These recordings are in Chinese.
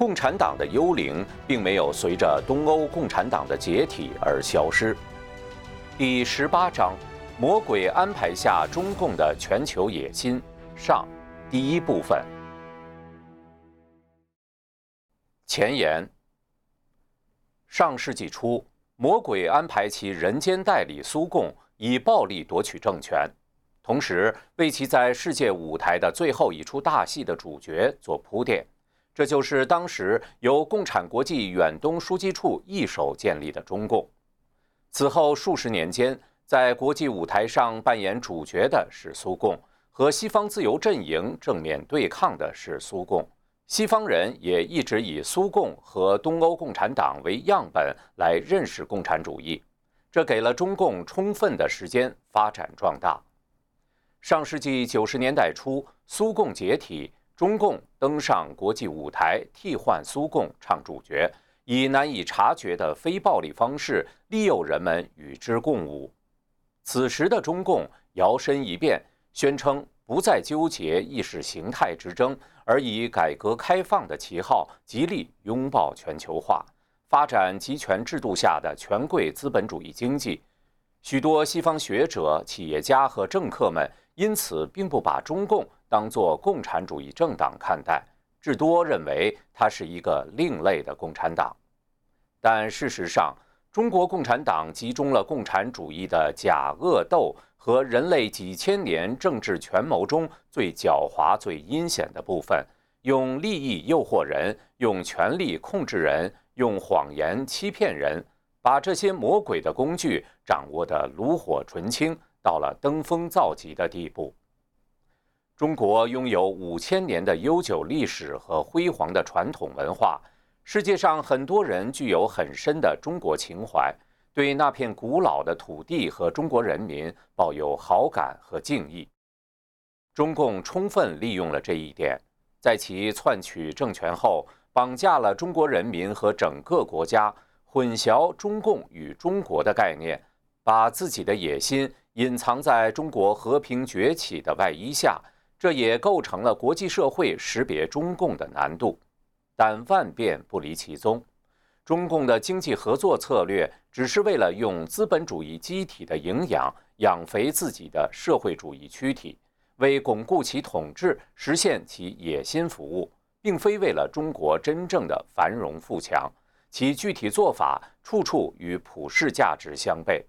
共产党的幽灵并没有随着东欧共产党的解体而消失。第十八章：魔鬼安排下中共的全球野心上，第一部分。前言：上世纪初，魔鬼安排其人间代理苏共，以暴力夺取政权，同时为其在世界舞台的最后一出大戏的主角做铺垫。这就是当时由共产国际远东书记处一手建立的中共。此后数十年间，在国际舞台上扮演主角的是苏共，和西方自由阵营正面对抗的是苏共。西方人也一直以苏共和东欧共产党为样本来认识共产主义，这给了中共充分的时间发展壮大。上世纪九十年代初，苏共解体，中共登上国际舞台，替换苏共唱主角。以难以察觉的非暴力方式利诱人们与之共舞。此时的中共摇身一变，宣称不再纠结意识形态之争，而以改革开放的旗号，极力拥抱全球化，发展集权制度下的权贵资本主义经济。许多西方学者、企业家和政客们因此并不把中共当作共产主义政党看待，至多认为它是一个另类的共产党。但事实上，中国共产党集中了共产主义的假恶斗和人类几千年政治权谋中最狡猾、最阴险的部分，用利益诱惑人，用权力控制人，用谎言欺骗人，把这些魔鬼的工具掌握得炉火纯青，到了登峰造极的地步。中国拥有五千年的悠久历史和辉煌的传统文化。世界上很多人具有很深的中国情怀，对那片古老的土地和中国人民抱有好感和敬意。中共充分利用了这一点，在其篡取政权后，绑架了中国人民和整个国家，混淆中共与中国的概念，把自己的野心隐藏在中国和平崛起的外衣下，这也构成了国际社会识别中共的难度。但万变不离其宗，中共的经济合作策略只是为了用资本主义机体的营养养肥自己的社会主义躯体，为巩固其统治、实现其野心服务，并非为了中国真正的繁荣富强。其具体做法处处与普世价值相悖。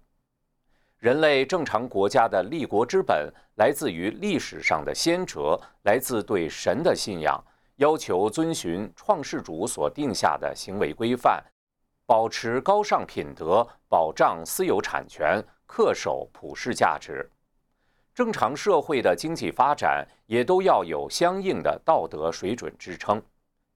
人类正常国家的立国之本来自于历史上的先哲，来自对神的信仰。要求遵循创世主所定下的行为规范，保持高尚品德，保障私有产权，恪守普世价值。正常社会的经济发展也都要有相应的道德水准支撑。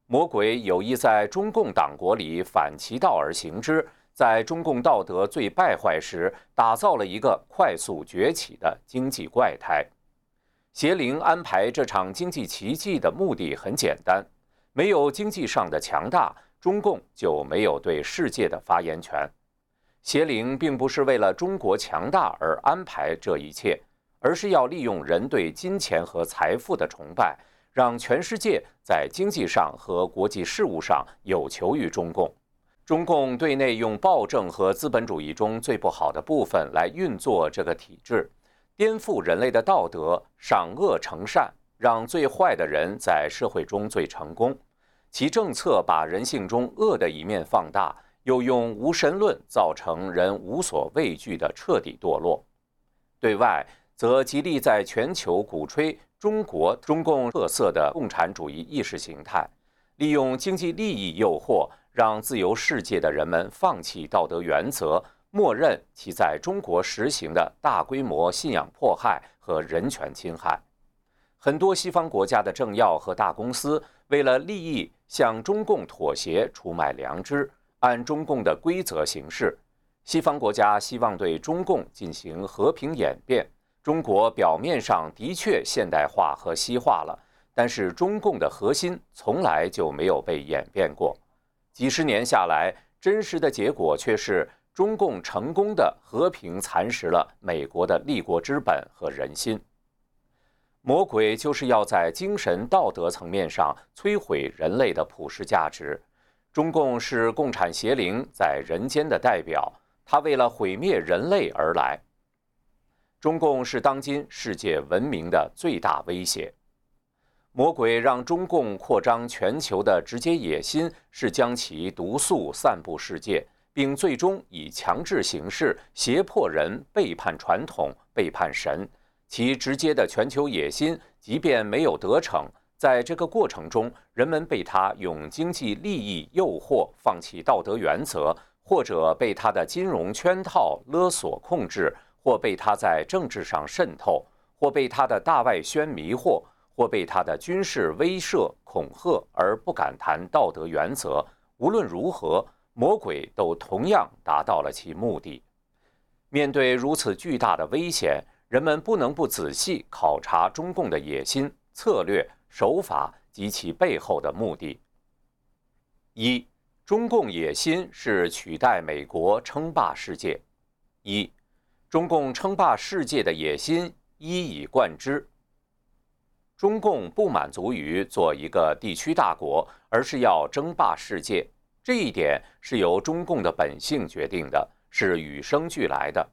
魔鬼有意在中共党国里反其道而行之，在中共道德最败坏时，打造了一个快速崛起的经济怪胎。邪灵安排这场经济奇迹的目的很简单：没有经济上的强大，中共就没有对世界的发言权。邪灵并不是为了中国强大而安排这一切，而是要利用人对金钱和财富的崇拜，让全世界在经济上和国际事务上有求于中共。中共对内用暴政和资本主义中最不好的部分来运作这个体制。颠覆人类的道德，赏恶惩善，让最坏的人在社会中最成功。其政策把人性中恶的一面放大，又用无神论造成人无所畏惧的彻底堕落。对外则极力在全球鼓吹中国中共特色的共产主义意识形态，利用经济利益诱惑，让自由世界的人们放弃道德原则。默认其在中国实行的大规模信仰迫害和人权侵害，很多西方国家的政要和大公司为了利益向中共妥协，出卖良知，按中共的规则行事。西方国家希望对中共进行和平演变。中国表面上的确现代化和西化了，但是中共的核心从来就没有被演变过。几十年下来，真实的结果却是。中共成功的和平蚕食了美国的立国之本和人心。魔鬼就是要在精神道德层面上摧毁人类的普世价值。中共是共产邪灵在人间的代表，他为了毁灭人类而来。中共是当今世界文明的最大威胁。魔鬼让中共扩张全球的直接野心是将其毒素散布世界，并最终以强制形式胁迫人背叛传统、背叛神。其直接的全球野心，即便没有得逞。在这个过程中，人们被他用经济利益诱惑放弃道德原则，或者被他的金融圈套勒索控制，或被他在政治上渗透，或被他的大外宣迷惑，或被他的军事威慑恐吓而不敢谈道德原则。无论如何，魔鬼都同样达到了其目的。面对如此巨大的危险，人们不能不仔细考察中共的野心策略。手法及其背后的目的。一，中共野心是取代美国称霸世界。一，中共称霸世界的野心一以贯之。中共不满足于做一个地区大国，而是要争霸世界。这一点是由中共的本性决定的，是与生俱来的。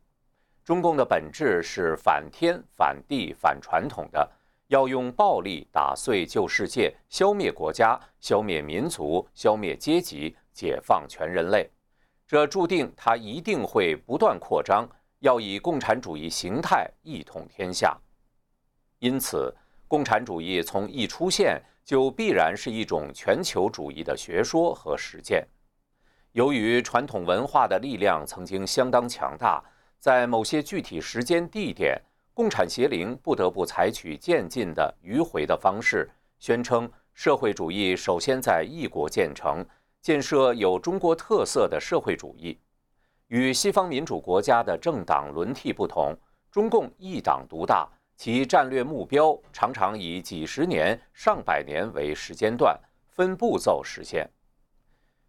中共的本质是反天、反地、反传统的。要用暴力打碎旧世界，消灭国家，消灭民族，消灭阶级，解放全人类。这注定它一定会不断扩张，要以共产主义形态一统天下。因此，共产主义从一出现就必然是一种全球主义的学说和实践。由于传统文化的力量曾经相当强大，在某些具体时间地点。共产邪灵不得不采取渐进的迂回的方式，宣称社会主义首先在一国建成，建设有中国特色的社会主义。与西方民主国家的政党轮替不同，中共一党独大，其战略目标常常以几十年、上百年为时间段，分步骤实现。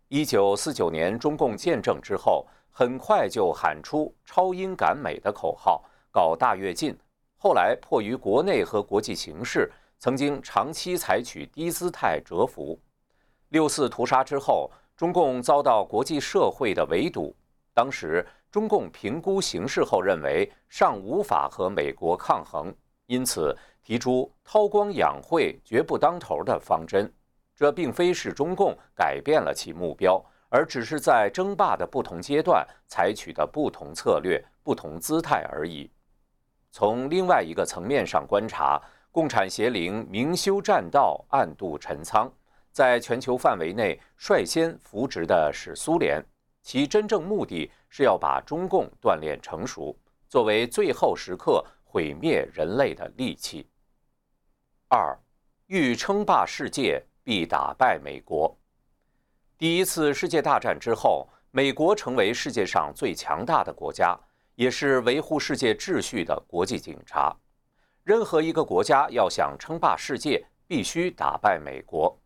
一九四九年中共建政之后，很快就喊出“超英赶美”的口号。搞大跃进，后来迫于国内和国际形势，曾经长期采取低姿态蛰伏。六四屠杀之后，中共遭到国际社会的围堵。当时中共评估形势后认为尚无法和美国抗衡，因此提出韬光养晦、绝不当头的方针。这并非是中共改变了其目标，而只是在争霸的不同阶段采取的不同策略、不同姿态而已。从另外一个层面上观察，共产邪灵明修栈道，暗度陈仓，在全球范围内率先扶植的是苏联，其真正目的是要把中共锻炼成熟，作为最后时刻毁灭人类的利器。二，欲称霸世界，必打败美国。第一次世界大战之后，美国成为世界上最强大的国家。也是维护世界秩序的国际警察。任何一个国家要想称霸世界，必须打败美国。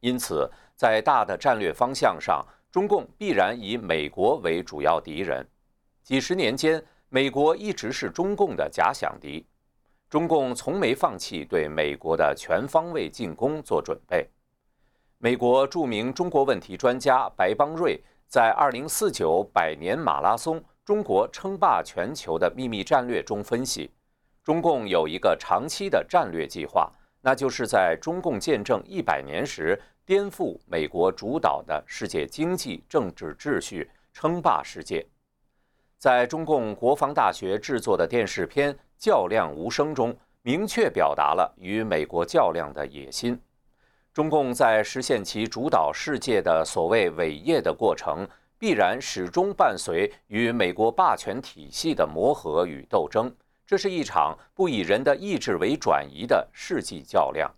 因此，在大的战略方向上，中共必然以美国为主要敌人。几十年间，美国一直是中共的假想敌。中共从没放弃对美国的全方位进攻做准备。美国著名中国问题专家白邦瑞在二零四九百年马拉松。中国称霸全球的秘密战略中分析，中共有一个长期的战略计划，那就是在中共建政一百年时颠覆美国主导的世界经济政治秩序，称霸世界。在中共国防大学制作的电视片《较量无声》中，明确表达了与美国较量的野心。中共在实现其主导世界的所谓伟业的过程。必然始终伴随与美国霸权体系的磨合与斗争，这是一场不以人的意志为转移的世纪较量。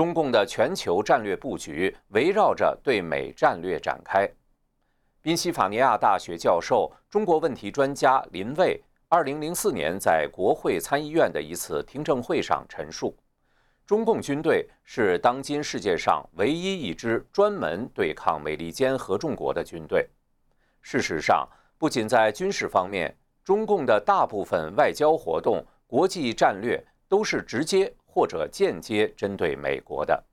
中共的全球战略布局围绕着对美战略展开。宾夕法尼亚大学教授、中国问题专家林蔚，二零零四年在国会参议院的一次听证会上陈述。中共军队是当今世界上唯一一支专门对抗美利坚合众国的军队。事实上，不仅在军事方面，中共的大部分外交活动、国际战略都是直接或者间接针对美国的。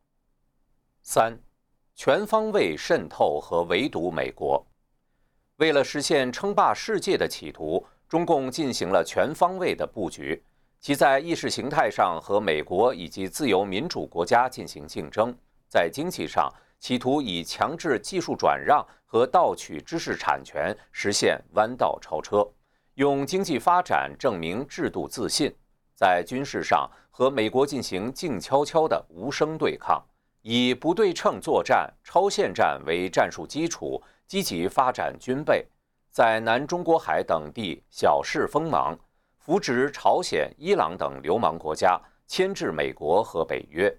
三，全方位渗透和围堵美国。为了实现称霸世界的企图，中共进行了全方位的布局。其在意识形态上和美国以及自由民主国家进行竞争，在经济上企图以强制技术转让和盗取知识产权实现弯道超车，用经济发展证明制度自信；在军事上和美国进行静悄悄的无声对抗，以不对称作战、超限战为战术基础，积极发展军备，在南中国海等地小事锋芒。扶植朝鲜、伊朗等流氓国家，牵制美国和北约。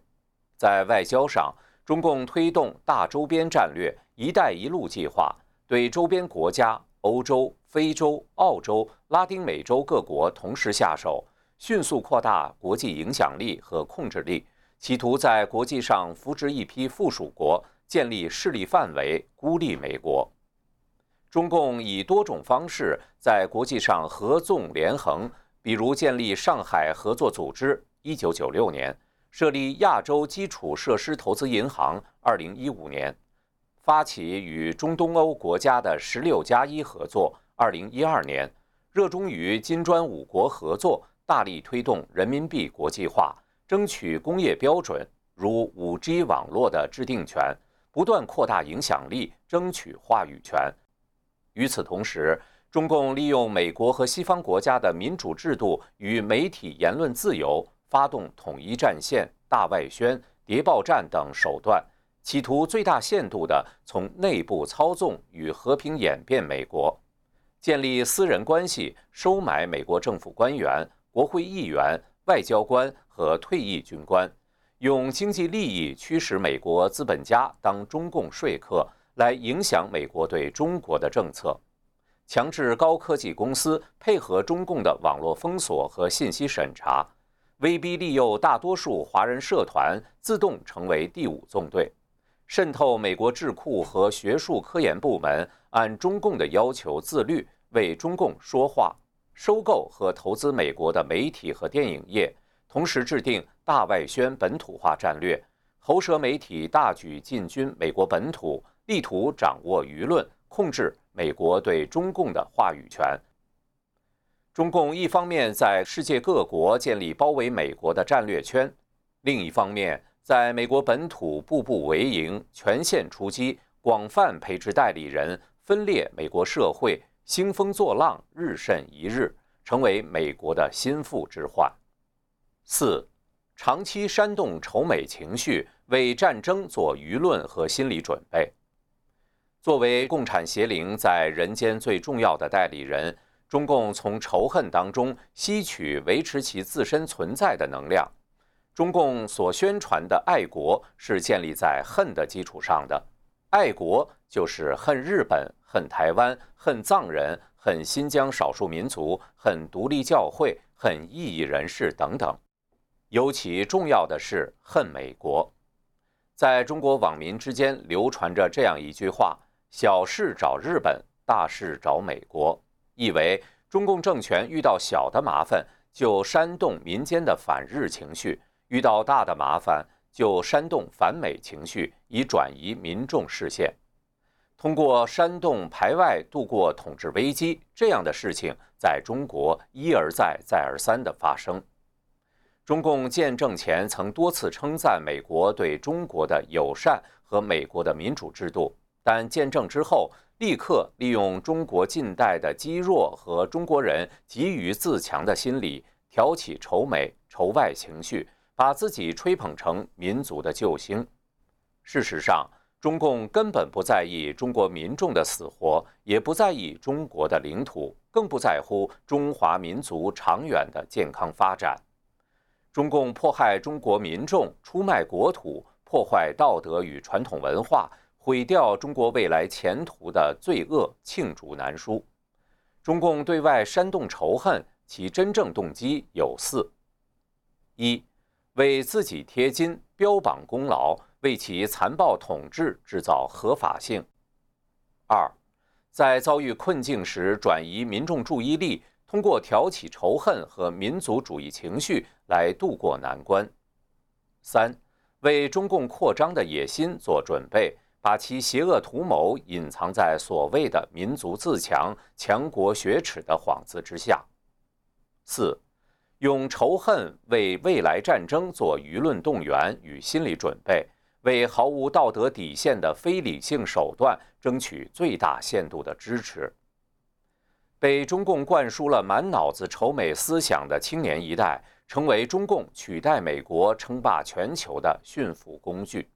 在外交上，中共推动大周边战略“一带一路”计划，对周边国家、欧洲、非洲、澳洲、拉丁美洲各国同时下手，迅速扩大国际影响力和控制力，企图在国际上扶植一批附属国，建立势力范围，孤立美国。中共以多种方式在国际上合纵连横，比如建立上海合作组织（一九九六年），设立亚洲基础设施投资银行（二零一五年），发起与中东欧国家的“十六加一”合作（二零一二年），热衷于金砖五国合作，大力推动人民币国际化，争取工业标准如五 G 网络的制定权，不断扩大影响力，争取话语权。与此同时，中共利用美国和西方国家的民主制度与媒体言论自由，发动统一战线、大外宣、谍报战等手段，企图最大限度地从内部操纵与和平演变美国，建立私人关系，收买美国政府官员、国会议员、外交官和退役军官，用经济利益驱使美国资本家当中共说客。来影响美国对中国的政策，强制高科技公司配合中共的网络封锁和信息审查，威逼利诱大多数华人社团自动成为第五纵队，渗透美国智库和学术科研部门，按中共的要求自律，为中共说话，收购和投资美国的媒体和电影业，同时制定大外宣本土化战略，喉舌媒体大举进军美国本土。力图掌握舆论，控制美国对中共的话语权。中共一方面在世界各国建立包围美国的战略圈，另一方面在美国本土步步为营，全线出击，广泛培植代理人，分裂美国社会，兴风作浪，日甚一日，成为美国的心腹之患。四，长期煽动仇美情绪，为战争做舆论和心理准备。作为共产邪灵在人间最重要的代理人，中共从仇恨当中吸取维持其自身存在的能量。中共所宣传的爱国是建立在恨的基础上的，爱国就是恨日本、恨台湾、恨藏人、恨新疆少数民族、恨独立教会、恨异议人士等等。尤其重要的是恨美国。在中国网民之间流传着这样一句话。小事找日本，大事找美国，意为中共政权遇到小的麻烦就煽动民间的反日情绪，遇到大的麻烦就煽动反美情绪，以转移民众视线。通过煽动排外度过统治危机，这样的事情在中国一而再、再而三地发生。中共建政前曾多次称赞美国对中国的友善和美国的民主制度。但见证之后，立刻利用中国近代的积弱和中国人急于自强的心理，挑起仇美仇外情绪，把自己吹捧成民族的救星。事实上，中共根本不在意中国民众的死活，也不在意中国的领土，更不在乎中华民族长远的健康发展。中共迫害中国民众，出卖国土，破坏道德与传统文化。毁掉中国未来前途的罪恶罄竹难书。中共对外煽动仇恨，其真正动机有四：一、为自己贴金、标榜功劳，为其残暴统治制造合法性；二、在遭遇困境时转移民众注意力，通过挑起仇恨和民族主义情绪来渡过难关；三、为中共扩张的野心做准备，把其邪恶图谋隐藏在所谓的民族自强、强国雪耻的幌子之下；四、用仇恨为未来战争做舆论动员与心理准备，为毫无道德底线的非理性手段争取最大限度的支持。被中共灌输了满脑子仇美思想的青年一代，成为中共取代美国称霸全球的驯服工具。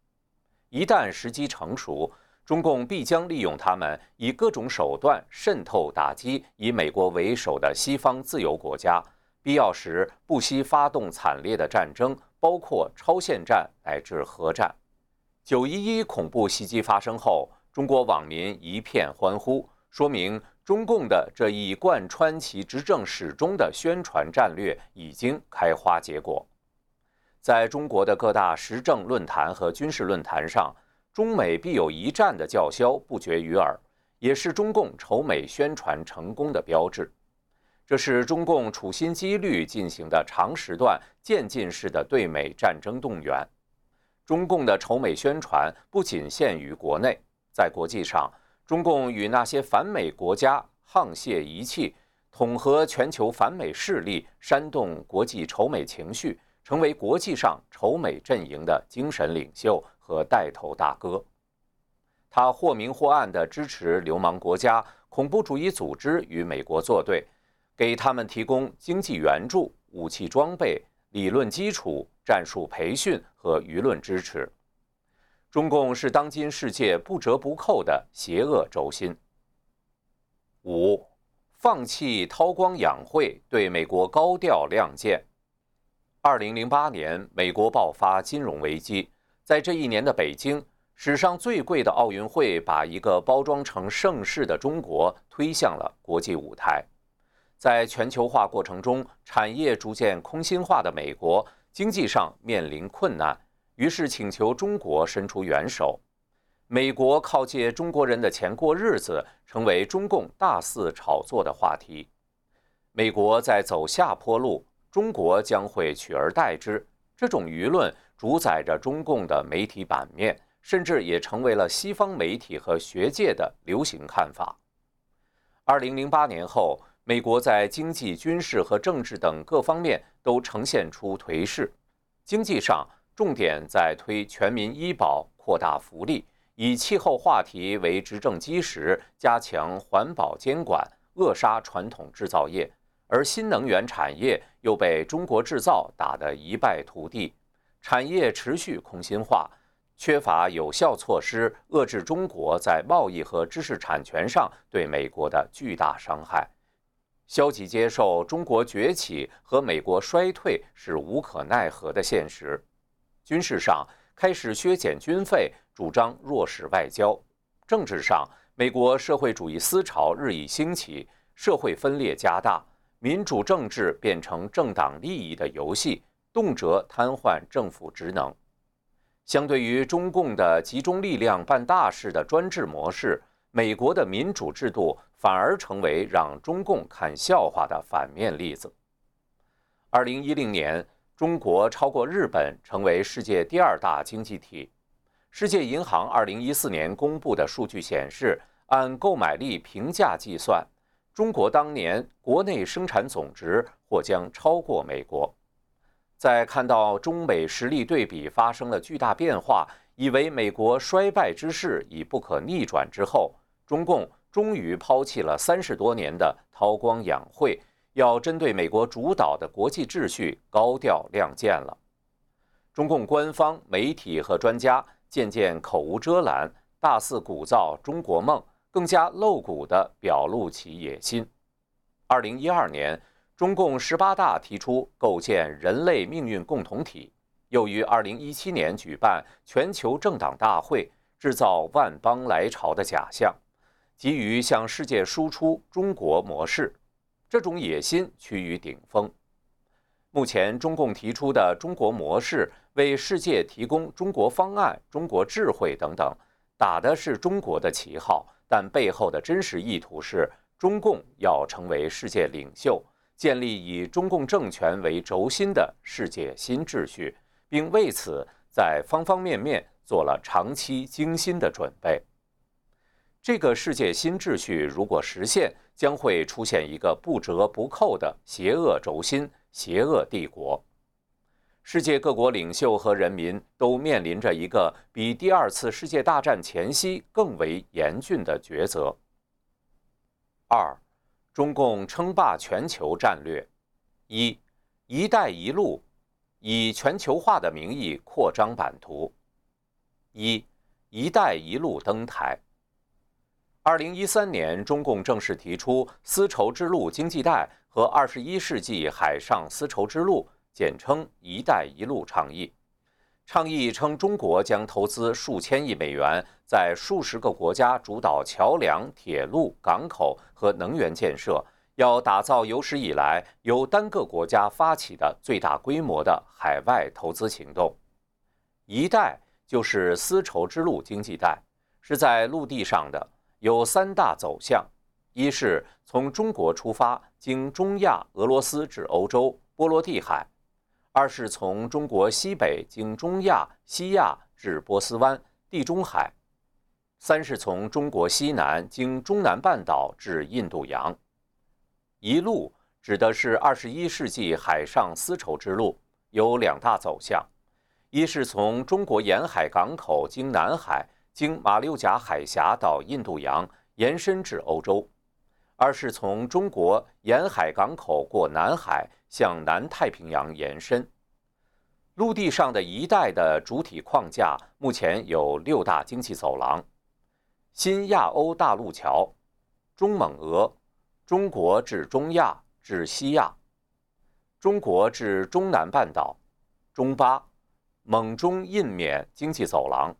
一旦时机成熟，中共必将利用他们，以各种手段渗透打击以美国为首的西方自由国家。必要时不惜发动惨烈的战争，包括超限战乃至核战。九一一恐怖袭击发生后，中国网民一片欢呼，说明中共的这一贯穿其执政始终的宣传战略已经开花结果。在中国的各大时政论坛和军事论坛上，“中美必有一战”的叫嚣不绝于耳，也是中共仇美宣传成功的标志。这是中共处心积虑进行的长时段渐进式的对美战争动员。中共的仇美宣传不仅限于国内，在国际上，中共与那些反美国家沆瀣一气，统合全球反美势力，煽动国际仇美情绪，成为国际上仇美阵营的精神领袖和带头大哥。他或明或暗地支持流氓国家、恐怖主义组织与美国作对。给他们提供经济援助、武器装备、理论基础、战术培训和舆论支持。中共是当今世界不折不扣的邪恶轴心。五，放弃韬光养晦，对美国高调亮剑。二零零八年，美国爆发金融危机，在这一年的北京，史上最贵的奥运会把一个包装成盛世的中国推向了国际舞台。在全球化过程中，产业逐渐空心化的美国经济上面临困难，于是请求中国伸出援手。美国靠借中国人的钱过日子，成为中共大肆炒作的话题。美国在走下坡路，中国将会取而代之。这种舆论主宰着中共的媒体版面，甚至也成为了西方媒体和学界的流行看法。二零零八年后。美国在经济、军事和政治等各方面都呈现出颓势。经济上，重点在推全民医保、扩大福利，以气候话题为执政基石，加强环保监管，扼杀传统制造业；而新能源产业又被中国制造打得一败涂地，产业持续空心化，缺乏有效措施遏制中国在贸易和知识产权上对美国的巨大伤害。消极接受中国崛起和美国衰退是无可奈何的现实。军事上开始削减军费，主张弱势外交；政治上，美国社会主义思潮日益兴起，社会分裂加大，民主政治变成政党利益的游戏，动辄瘫痪政府职能。相对于中共的集中力量办大事的专制模式。美国的民主制度反而成为让中共看笑话的反面例子。二零一零年，中国超过日本，成为世界第二大经济体。世界银行二零一四年公布的数据显示，按购买力平价计算，中国当年国内生产总值或将超过美国。在看到中美实力对比发生了巨大变化，以为美国衰败之势已不可逆转之后，中共终于抛弃了三十多年的韬光养晦，要针对美国主导的国际秩序高调亮剑了。中共官方媒体和专家渐渐口无遮拦，大肆鼓噪中国梦，更加露骨地表露其野心。二零一二年，中共十八大提出构建人类命运共同体，又于二零一七年举办全球政党大会，制造万邦来朝的假象。急于向世界输出中国模式，这种野心趋于顶峰。目前，中共提出的中国模式为世界提供中国方案、中国智慧等等，打的是中国的旗号，但背后的真实意图是中共要成为世界领袖，建立以中共政权为轴心的世界新秩序，并为此在方方面面做了长期精心的准备。这个世界新秩序如果实现，将会出现一个不折不扣的邪恶轴心、邪恶帝国。世界各国领袖和人民都面临着一个比第二次世界大战前夕更为严峻的抉择。二，中共称霸全球战略。一，“一带一路”以全球化的名义扩张版图。一，“一带一路”登台。二零一三年，中共正式提出丝绸之路经济带和二十一世纪海上丝绸之路。简称“一带一路”倡议，倡议称中国将投资数千亿美元，在数十个国家主导桥梁、铁路、港口和能源建设，要打造有史以来由单个国家发起的最大规模的海外投资行动。“一带”就是丝绸之路经济带，是在陆地上的，有三大走向：一是从中国出发，经中亚、俄罗斯至欧洲、波罗的海。二是从中国西北经中亚、西亚至波斯湾、地中海；三是从中国西南经中南半岛至印度洋。一路指的是二十一世纪海上丝绸之路，有两大走向：一是从中国沿海港口经南海，经马六甲海峡到印度洋，延伸至欧洲；二是从中国沿海港口过南海。向南太平洋延伸。陆地上的一带的主体框架目前有六大经济走廊：新亚欧大陆桥、中蒙俄、中国至中亚至西亚、中国至中南半岛、中巴、蒙中印缅经济走廊。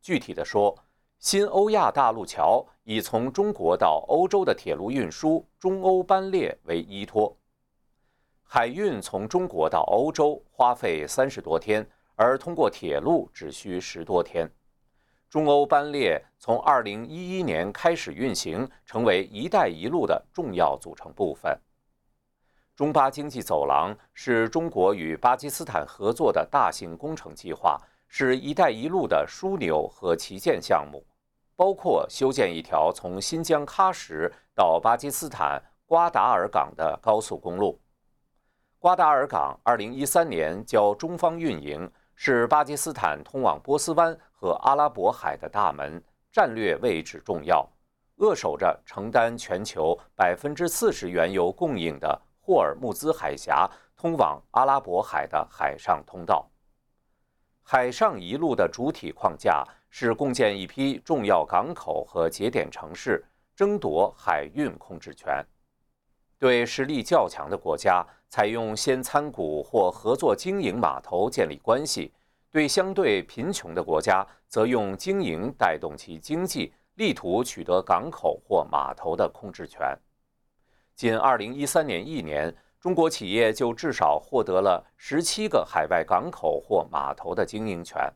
具体的说，新欧亚大陆桥以从中国到欧洲的铁路运输中欧班列为依托。海运从中国到欧洲花费三十多天，而通过铁路只需十多天。中欧班列从二零一一年开始运行，成为“一带一路”的重要组成部分。中巴经济走廊是中国与巴基斯坦合作的大型工程计划，是一带一路的枢纽和旗舰项目，包括修建一条从新疆喀什到巴基斯坦瓜达尔港的高速公路。瓜达尔港2013年交中方运营，是巴基斯坦通往波斯湾和阿拉伯海的大门，战略位置重要，扼守着承担全球百分之四十原油供应的霍尔木兹海峡通往阿拉伯海的海上通道。海上一路的主体框架是共建一批重要港口和节点城市，争夺海运控制权。对实力较强的国家，采用先参股或合作经营码头建立关系；对相对贫穷的国家，则用经营带动其经济，力图取得港口或码头的控制权。仅2013年一年，中国企业就至少获得了17个海外港口或码头的经营权，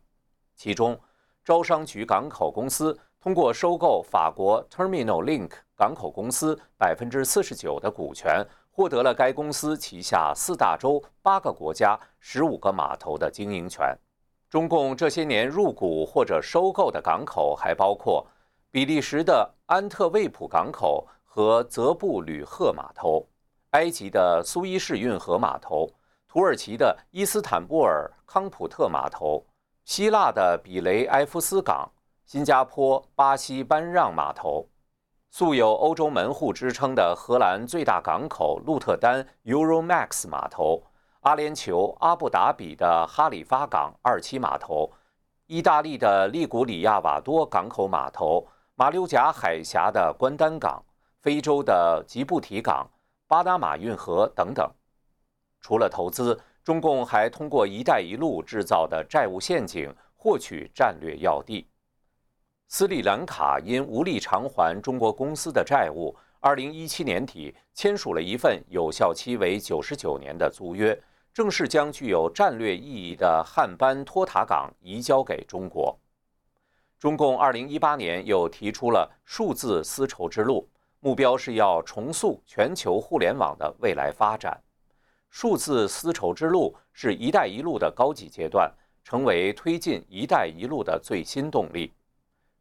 其中，招商局港口公司。通过收购法国 Terminal Link 港口公司百分之四十九的股权，获得了该公司旗下四大洲八个国家十五个码头的经营权。中共这些年入股或者收购的港口还包括比利时的安特卫普港口和泽布吕赫码头，埃及的苏伊士运河码头，土耳其的伊斯坦布尔康普特码头，希腊的比雷埃夫斯港。新加坡巴西班让码头，素有“欧洲门户”之称的荷兰最大港口鹿特丹 Euromax 码头，阿联酋阿布达比的哈里发港二期码头，意大利的利古里亚瓦多港口码头，马六甲海峡的关丹港，非洲的吉布提港，巴拿马运河等等。除了投资，中共还通过“一带一路”制造的债务陷阱获取战略要地。斯里兰卡因无力偿还中国公司的债务，二零一七年底签署了一份有效期为九十九年的租约，正式将具有战略意义的汉班托塔港移交给中国。中共二零一八年又提出了数字丝绸之路，目标是要重塑全球互联网的未来发展。数字丝绸之路是一带一路的高级阶段，成为推进一带一路的最新动力。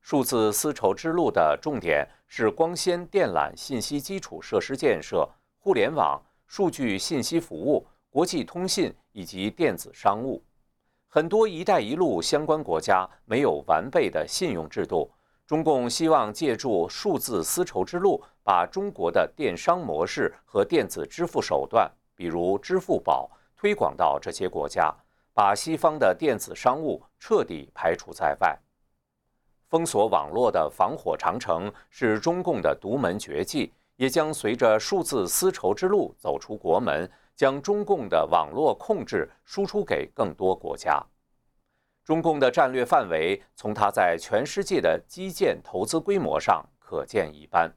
数字丝绸之路的重点是光纤电缆信息基础设施建设、互联网、数据信息服务、国际通信以及电子商务。很多“一带一路”相关国家没有完备的信用制度，中共希望借助数字丝绸之路，把中国的电商模式和电子支付手段。比如支付宝推广到这些国家，把西方的电子商务彻底排除在外。封锁网络的防火长城是中共的独门绝技，也将随着数字丝绸之路走出国门，将中共的网络控制输出给更多国家。中共的战略范围，从它在全世界的基建投资规模上可见一斑。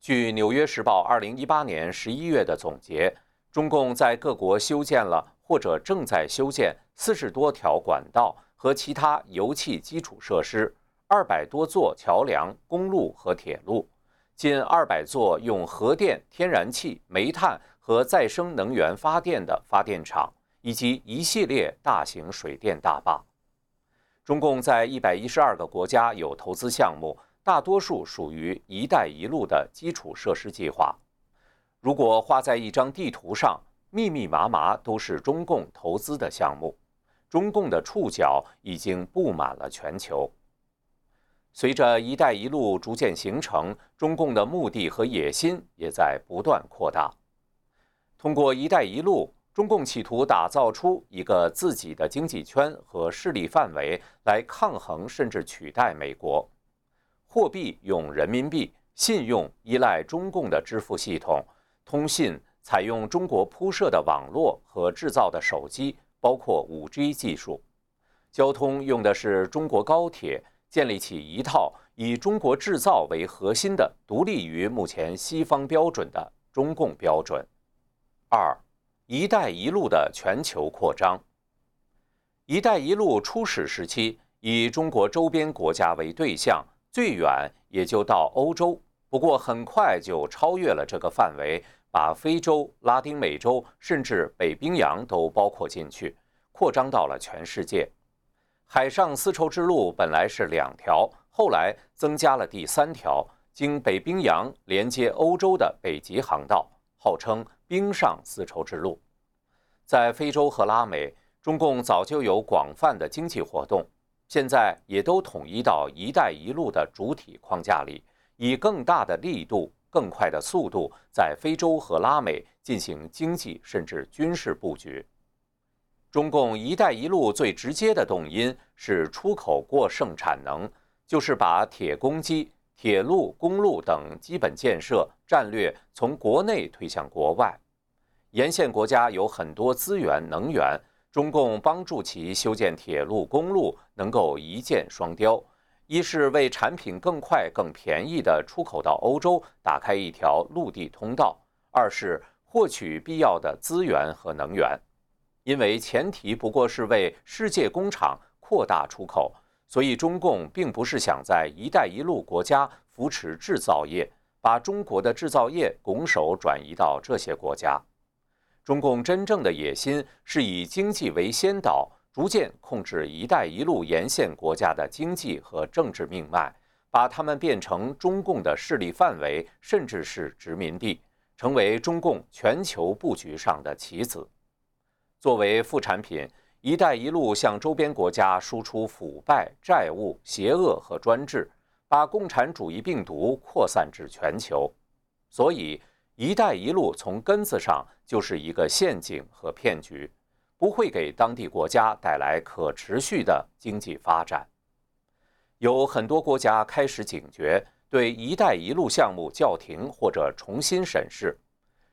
据《纽约时报》二零一八年十一月的总结。中共在各国修建了或者正在修建四十多条管道和其他油气基础设施，二百多座桥梁、公路和铁路，近二百座用核电、天然气、煤炭和再生能源发电的发电厂，以及一系列大型水电大坝。中共在一百一十二个国家有投资项目，大多数属于“一带一路”的基础设施计划。如果画在一张地图上，密密麻麻都是中共投资的项目，中共的触角已经布满了全球。随着“一带一路”逐渐形成，中共的目的和野心也在不断扩大。通过“一带一路”，中共企图打造出一个自己的经济圈和势力范围，来抗衡甚至取代美国。货币用人民币，信用依赖中共的支付系统。通信采用中国铺设的网络和制造的手机，包括 5G 技术；交通用的是中国高铁，建立起一套以中国制造为核心的、独立于目前西方标准的中共标准。二，“一带一路”的全球扩张。“一带一路”初始时期以中国周边国家为对象，最远也就到欧洲，不过很快就超越了这个范围。把非洲、拉丁美洲甚至北冰洋都包括进去，扩张到了全世界。海上丝绸之路本来是两条，后来增加了第三条，经北冰洋连接欧洲的北极航道，号称冰上丝绸之路。在非洲和拉美，中共早就有广泛的经济活动，现在也都统一到“一带一路”的主体框架里，以更大的力度。更快的速度在非洲和拉美进行经济甚至军事布局。中共“一带一路”最直接的动因是出口过剩产能，就是把铁公鸡、铁路、公路等基本建设战略从国内推向国外。沿线国家有很多资源能源，中共帮助其修建铁路、公路，能够一箭双雕。一是为产品更快、更便宜地出口到欧洲打开一条陆地通道；二是获取必要的资源和能源。因为前提不过是为世界工厂扩大出口，所以中共并不是想在“一带一路”国家扶持制造业，把中国的制造业拱手转移到这些国家。中共真正的野心是以经济为先导。逐渐控制“一带一路”沿线国家的经济和政治命脉，把他们变成中共的势力范围，甚至是殖民地，成为中共全球布局上的棋子。作为副产品，“一带一路”向周边国家输出腐败、债务、邪恶和专制，把共产主义病毒扩散至全球。所以，“一带一路”从根子上就是一个陷阱和骗局。不会给当地国家带来可持续的经济发展。有很多国家开始警觉，对“一带一路”项目叫停或者重新审视。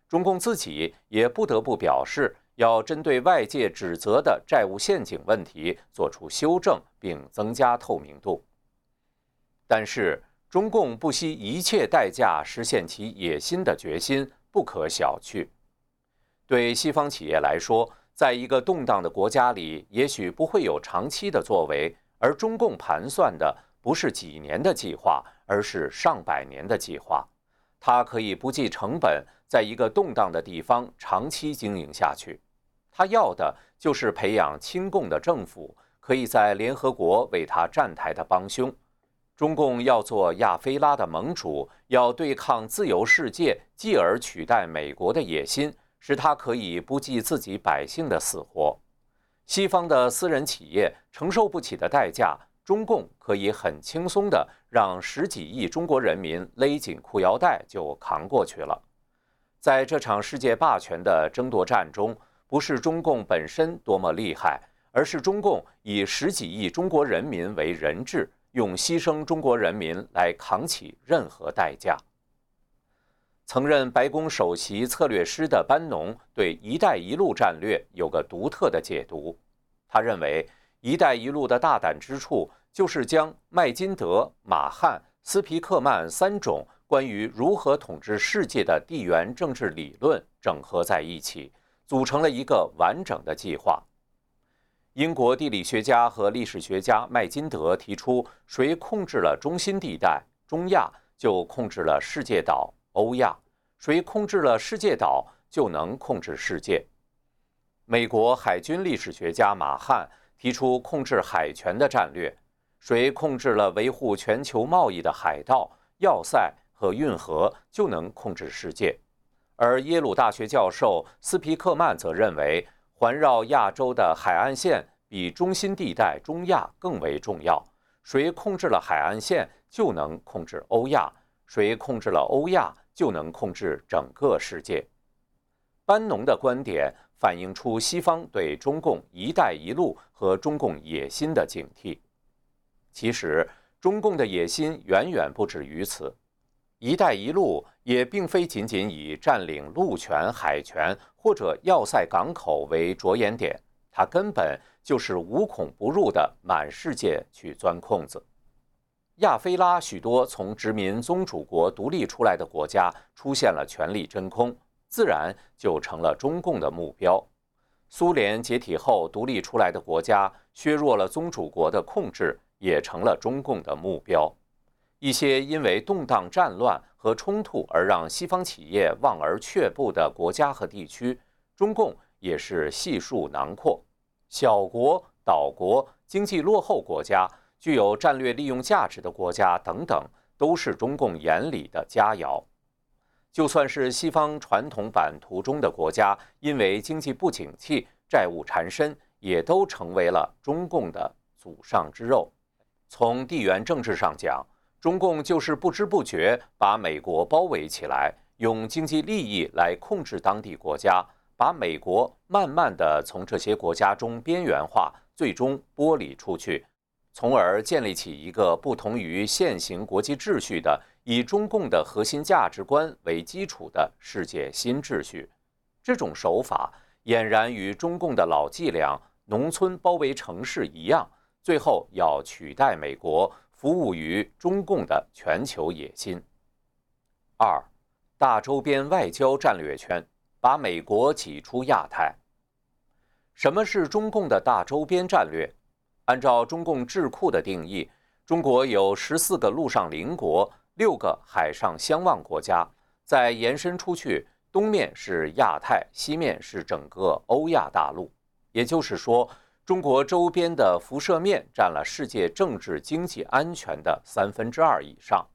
中共自己也不得不表示，要针对外界指责的债务陷阱问题做出修正，并增加透明度。但是，中共不惜一切代价实现其野心的决心不可小觑。对西方企业来说，在一个动荡的国家里，也许不会有长期的作为，而中共盘算的不是几年的计划，而是上百年的计划。他可以不计成本，在一个动荡的地方长期经营下去。他要的就是培养亲共的政府，可以在联合国为他站台的帮凶。中共要做亚非拉的盟主，要对抗自由世界，继而取代美国的野心，使他可以不计自己百姓的死活。西方的私人企业承受不起的代价，中共可以很轻松地让十几亿中国人民勒紧裤腰带就扛过去了。在这场世界霸权的争夺战中，不是中共本身多么厉害，而是中共以十几亿中国人民为人质。用牺牲中国人民来扛起任何代价。曾任白宫首席策略师的班农对“一带一路”战略有个独特的解读。他认为，“一带一路”的大胆之处就是将麦金德、马汉、斯皮克曼三种关于如何统治世界的地缘政治理论整合在一起，组成了一个完整的计划。英国地理学家和历史学家麦金德提出：“谁控制了中心地带（中亚），就控制了世界岛（欧亚）；谁控制了世界岛，就能控制世界。”美国海军历史学家马汉提出控制海权的战略：“谁控制了维护全球贸易的海盗、要塞和运河，就能控制世界。”而耶鲁大学教授斯皮克曼则认为。环绕亚洲的海岸线比中心地带中亚更为重要。谁控制了海岸线，就能控制欧亚；谁控制了欧亚，就能控制整个世界。班农的观点反映出西方对中共“一带一路”和中共野心的警惕。其实，中共的野心远远不止于此。“一带一路”也并非仅仅以占领陆权、海权或者要塞港口为着眼点，它根本就是无孔不入的满世界去钻空子。亚非拉许多从殖民宗主国独立出来的国家出现了权力真空，自然就成了中共的目标。苏联解体后独立出来的国家削弱了宗主国的控制，也成了中共的目标。一些因为动荡、战乱和冲突而让西方企业望而却步的国家和地区，中共也是悉数囊括。小国、岛国、经济落后国家、具有战略利用价值的国家等等，都是中共眼里的佳肴。就算是西方传统版图中的国家，因为经济不景气、债务缠身，也都成为了中共的祖上之肉。从地缘政治上讲，中共就是不知不觉把美国包围起来，用经济利益来控制当地国家，把美国慢慢地从这些国家中边缘化，最终剥离出去，从而建立起一个不同于现行国际秩序的以中共的核心价值观为基础的世界新秩序。这种手法俨然与中共的老伎俩——农村包围城市一样，最后要取代美国。服务于中共的全球野心。二，大周边外交战略圈，把美国挤出亚太。什么是中共的大周边战略？按照中共智库的定义，中国有十四个陆上邻国，六个海上相望国家。再延伸出去，东面是亚太，西面是整个欧亚大陆。也就是说。中国周边的辐射面占了世界政治经济安全的三分之二以上，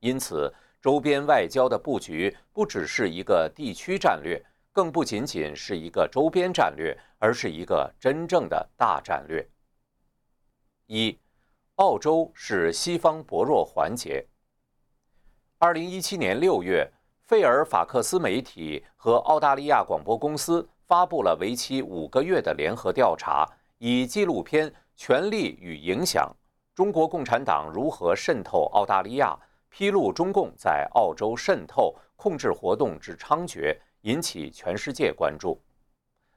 因此周边外交的布局不只是一个地区战略，更不仅仅是一个周边战略，而是一个真正的大战略。一，澳洲是西方薄弱环节。二零一七年六月，费尔法克斯媒体和澳大利亚广播公司发布了为期五个月的联合调查。以纪录片《权力与影响：中国共产党如何渗透澳大利亚》披露中共在澳洲渗透控制活动之猖獗，引起全世界关注。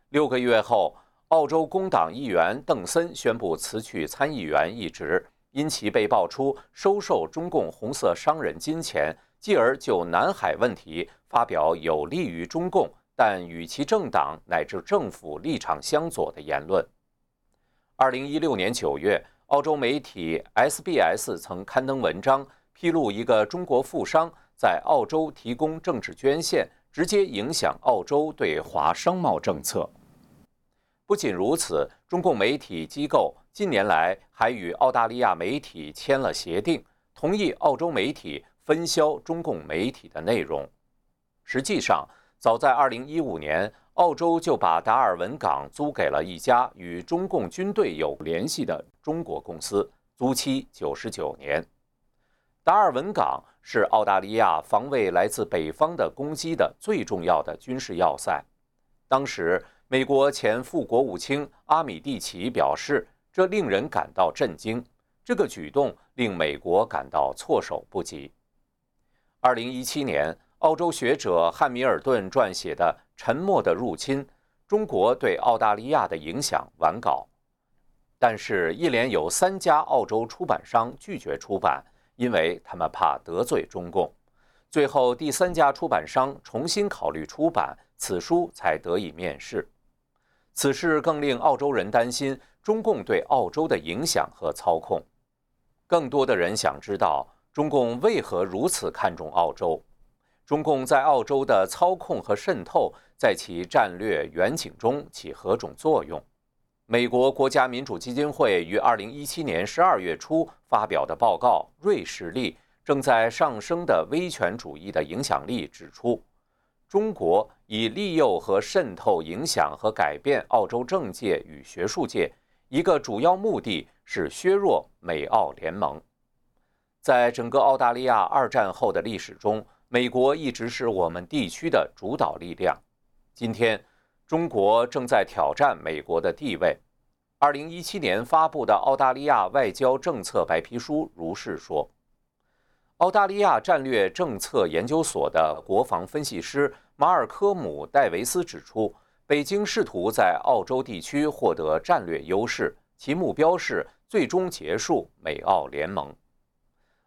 六个月后，澳洲工党议员邓森宣布辞去参议员一职，因其被爆出收受中共红色商人金钱，继而就南海问题发表有利于中共但与其政党乃至政府立场相左的言论。二零一六年九月，澳洲媒体 SBS 曾刊登文章，披露一个中国富商在澳洲提供政治捐献，直接影响澳洲对华商贸政策。不仅如此，中共媒体机构近年来还与澳大利亚媒体签了协定，同意澳洲媒体分销中共媒体的内容。实际上，早在2015年，澳洲就把达尔文港租给了一家与中共军队有联系的中国公司，租期99年。达尔文港是澳大利亚防卫来自北方的攻击的最重要的军事要塞。当时，美国前副国务卿阿米蒂奇表示：“这令人感到震惊，这个举动令美国感到措手不及。”二零一七年，澳洲学者汉密尔顿撰写的《沉默的入侵：中国对澳大利亚的影响》完稿，但是，一连有三家澳洲出版商拒绝出版，因为他们怕得罪中共。最后，第三家出版商重新考虑出版，此书才得以面世。此事更令澳洲人担心中共对澳洲的影响和操控。更多的人想知道中共为何如此看重澳洲，中共在澳洲的操控和渗透在其战略远景中起何种作用？美国国家民主基金会于二零一七年十二月初发表的报告《瑞士力正在上升的威权主义的影响力》指出。中国以利诱和渗透影响和改变澳洲政界与学术界，一个主要目的是削弱美澳联盟。在整个澳大利亚二战后的历史中，美国一直是我们地区的主导力量。今天，中国正在挑战美国的地位。二零一七年发布的澳大利亚外交政策白皮书如是说。澳大利亚战略政策研究所的国防分析师马尔科姆·戴维斯指出，北京试图在澳洲地区获得战略优势，其目标是最终结束美澳联盟。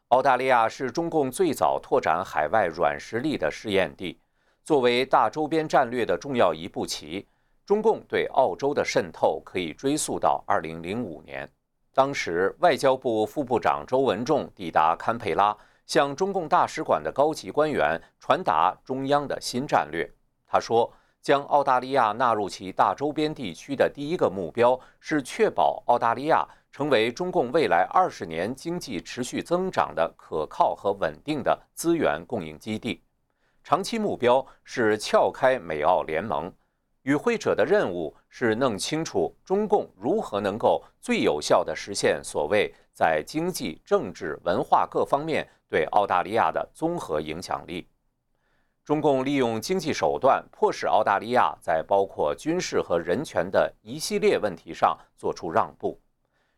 澳大利亚是中共最早拓展海外软实力的试验地，作为大周边战略的重要一步棋，中共对澳洲的渗透可以追溯到2005年，当时外交部副部长周文重抵达堪培拉。向中共大使馆的高级官员传达中央的新战略。他说，将澳大利亚纳入其大周边地区的第一个目标是确保澳大利亚成为中共未来二十年经济持续增长的可靠和稳定的资源供应基地。长期目标是撬开美澳联盟。与会者的任务是弄清楚中共如何能够最有效地实现所谓在经济、政治、文化各方面对澳大利亚的综合影响力。中共利用经济手段迫使澳大利亚在包括军事和人权的一系列问题上做出让步，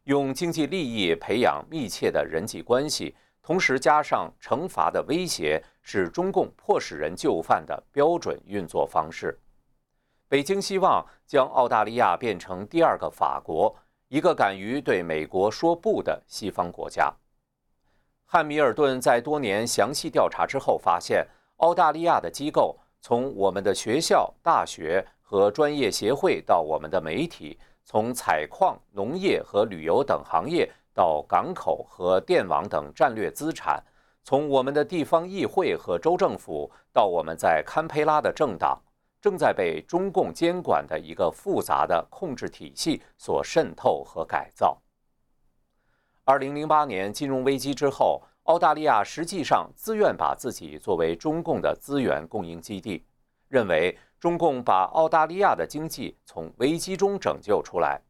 用经济利益培养密切的人际关系，同时加上惩罚的威胁，是中共迫使人就范的标准运作方式。北京希望将澳大利亚变成第二个法国，一个敢于对美国说不的西方国家。汉密尔顿在多年详细调查之后发现，澳大利亚的机构，从我们的学校、大学和专业协会到我们的媒体，从采矿、农业和旅游等行业到港口和电网等战略资产，从我们的地方议会和州政府到我们在堪培拉的政党。正在被中共监管的一个复杂的控制体系所渗透和改造。二零零八年金融危机之后，澳大利亚实际上自愿把自己作为中共的资源供应基地，认为中共把澳大利亚的经济从危机中拯救出来。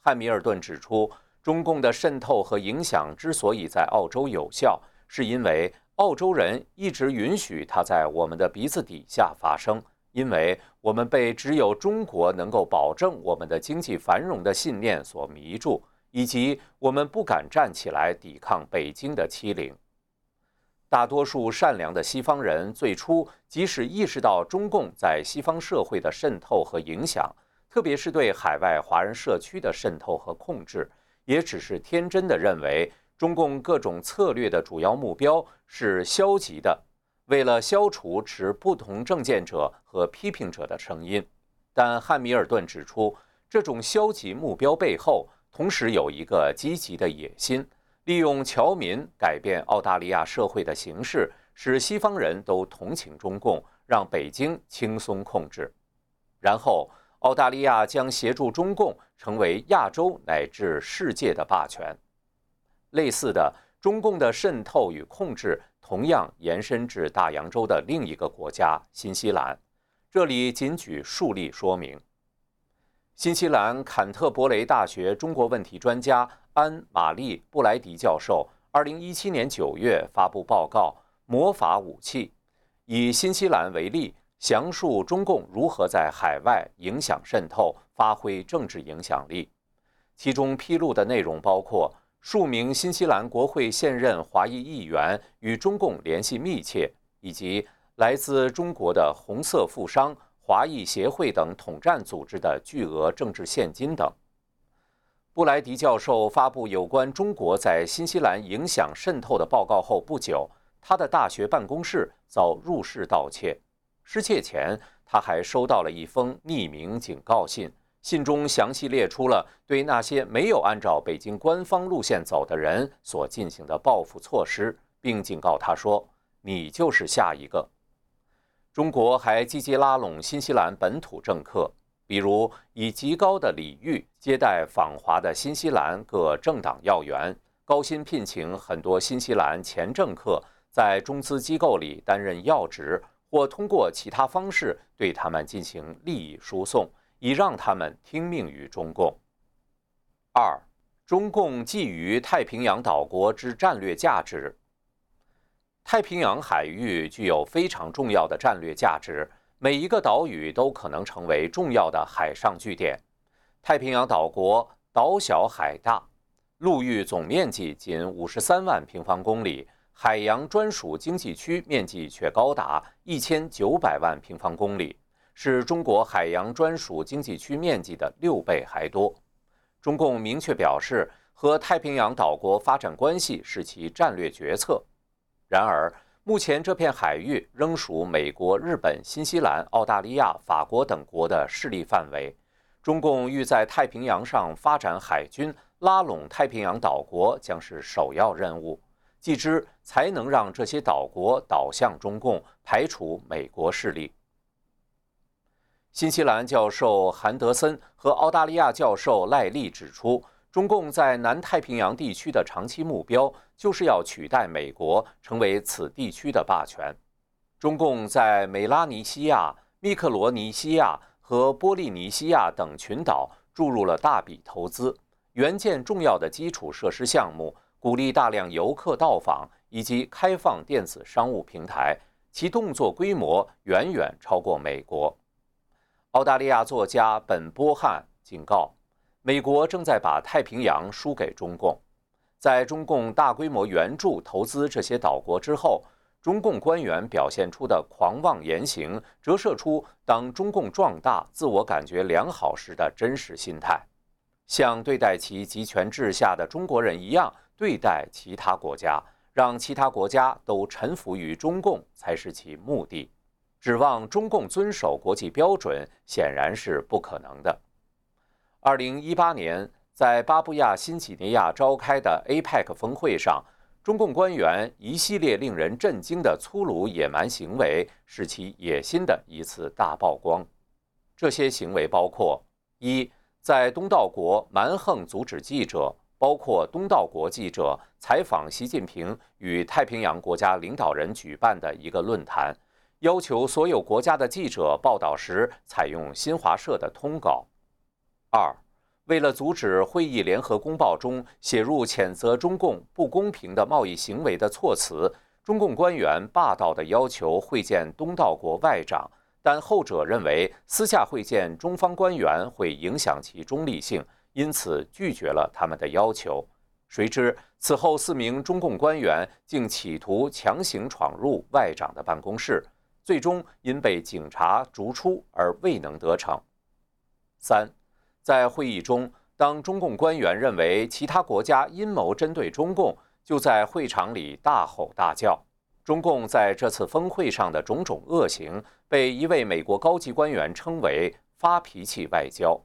汉密尔顿指出，中共的渗透和影响之所以在澳洲有效，是因为澳洲人一直允许它在我们的鼻子底下发生。因为我们被只有中国能够保证我们的经济繁荣的信念所迷住，以及我们不敢站起来抵抗北京的欺凌。大多数善良的西方人最初即使意识到中共在西方社会的渗透和影响，特别是对海外华人社区的渗透和控制，也只是天真的认为中共各种策略的主要目标是消极的。为了消除持不同政见者和批评者的声音，但汉密尔顿指出，这种消极目标背后同时有一个积极的野心，利用侨民改变澳大利亚社会的形势，使西方人都同情中共，让北京轻松控制。然后，澳大利亚将协助中共成为亚洲乃至世界的霸权。类似的，中共的渗透与控制同样延伸至大洋洲的另一个国家——新西兰。这里仅举数例说明。新西兰坎特伯雷大学中国问题专家安玛丽布莱迪教授，二零一七年九月发布报告《魔法武器》，以新西兰为例。详述中共如何在海外影响渗透、发挥政治影响力。其中披露的内容包括数名新西兰国会现任华裔议员与中共联系密切，以及来自中国的红色富商、华裔协会等统战组织的巨额政治现金等。布莱迪教授发布有关中国在新西兰影响渗透的报告后不久，他的大学办公室遭入室盗窃。失窃前，他还收到了一封匿名警告信，信中详细列出了对那些没有按照北京官方路线走的人所进行的报复措施，并警告他说：“你就是下一个。”中国还积极拉拢新西兰本土政客，比如以极高的礼遇接待访华的新西兰各政党要员，高薪聘请很多新西兰前政客在中资机构里担任要职。或通过其他方式对他们进行利益输送，以让他们听命于中共。二、中共觊觎太平洋岛国之战略价值。太平洋海域具有非常重要的战略价值，每一个岛屿都可能成为重要的海上据点。太平洋岛国岛小海大，陆域总面积仅五十三万平方公里。海洋专属经济区面积却高达一千九百万平方公里，是中国海洋专属经济区面积的六倍还多。中共明确表示，和太平洋岛国发展关系是其战略决策。然而，目前这片海域仍属美国、日本、新西兰、澳大利亚、法国等国的势力范围。中共欲在太平洋上发展海军，拉拢太平洋岛国将是首要任务。继之，才能让这些岛国倒向中共，排除美国势力。新西兰教授韩德森和澳大利亚教授赖利指出，中共在南太平洋地区的长期目标就是要取代美国，成为此地区的霸权。中共在美拉尼西亚、密克罗尼西亚和波利尼西亚等群岛注入了大笔投资，援建重要的基础设施项目。鼓励大量游客到访，以及开放电子商务平台，其动作规模远远超过美国。澳大利亚作家本·波汉警告，美国正在把太平洋输给中共。在中共大规模援助投资这些岛国之后，中共官员表现出的狂妄言行，折射出当中共壮大、自我感觉良好时的真实心态，像对待其集权制下的中国人一样。对待其他国家，让其他国家都臣服于中共才是其目的。指望中共遵守国际标准，显然是不可能的。二零一八年，在巴布亚新几内亚召开的 APEC 峰会上，中共官员一系列令人震惊的粗鲁野蛮行为，使其野心的一次大曝光。这些行为包括：一，在东道国蛮横阻止记者。包括东道国记者采访习近平与太平洋国家领导人举办的一个论坛，要求所有国家的记者报道时采用新华社的通稿。二，为了阻止会议联合公报中写入谴责中共不公平的贸易行为的措辞，中共官员霸道地要求会见东道国外长，但后者认为私下会见中方官员会影响其中立性。因此拒绝了他们的要求。谁知此后四名中共官员竟企图强行闯入外长的办公室，最终因被警察逐出而未能得逞。三，在会议中，当中共官员认为其他国家阴谋针对中共，就在会场里大吼大叫。中共在这次峰会上的种种恶行，被一位美国高级官员称为“发脾气外交”。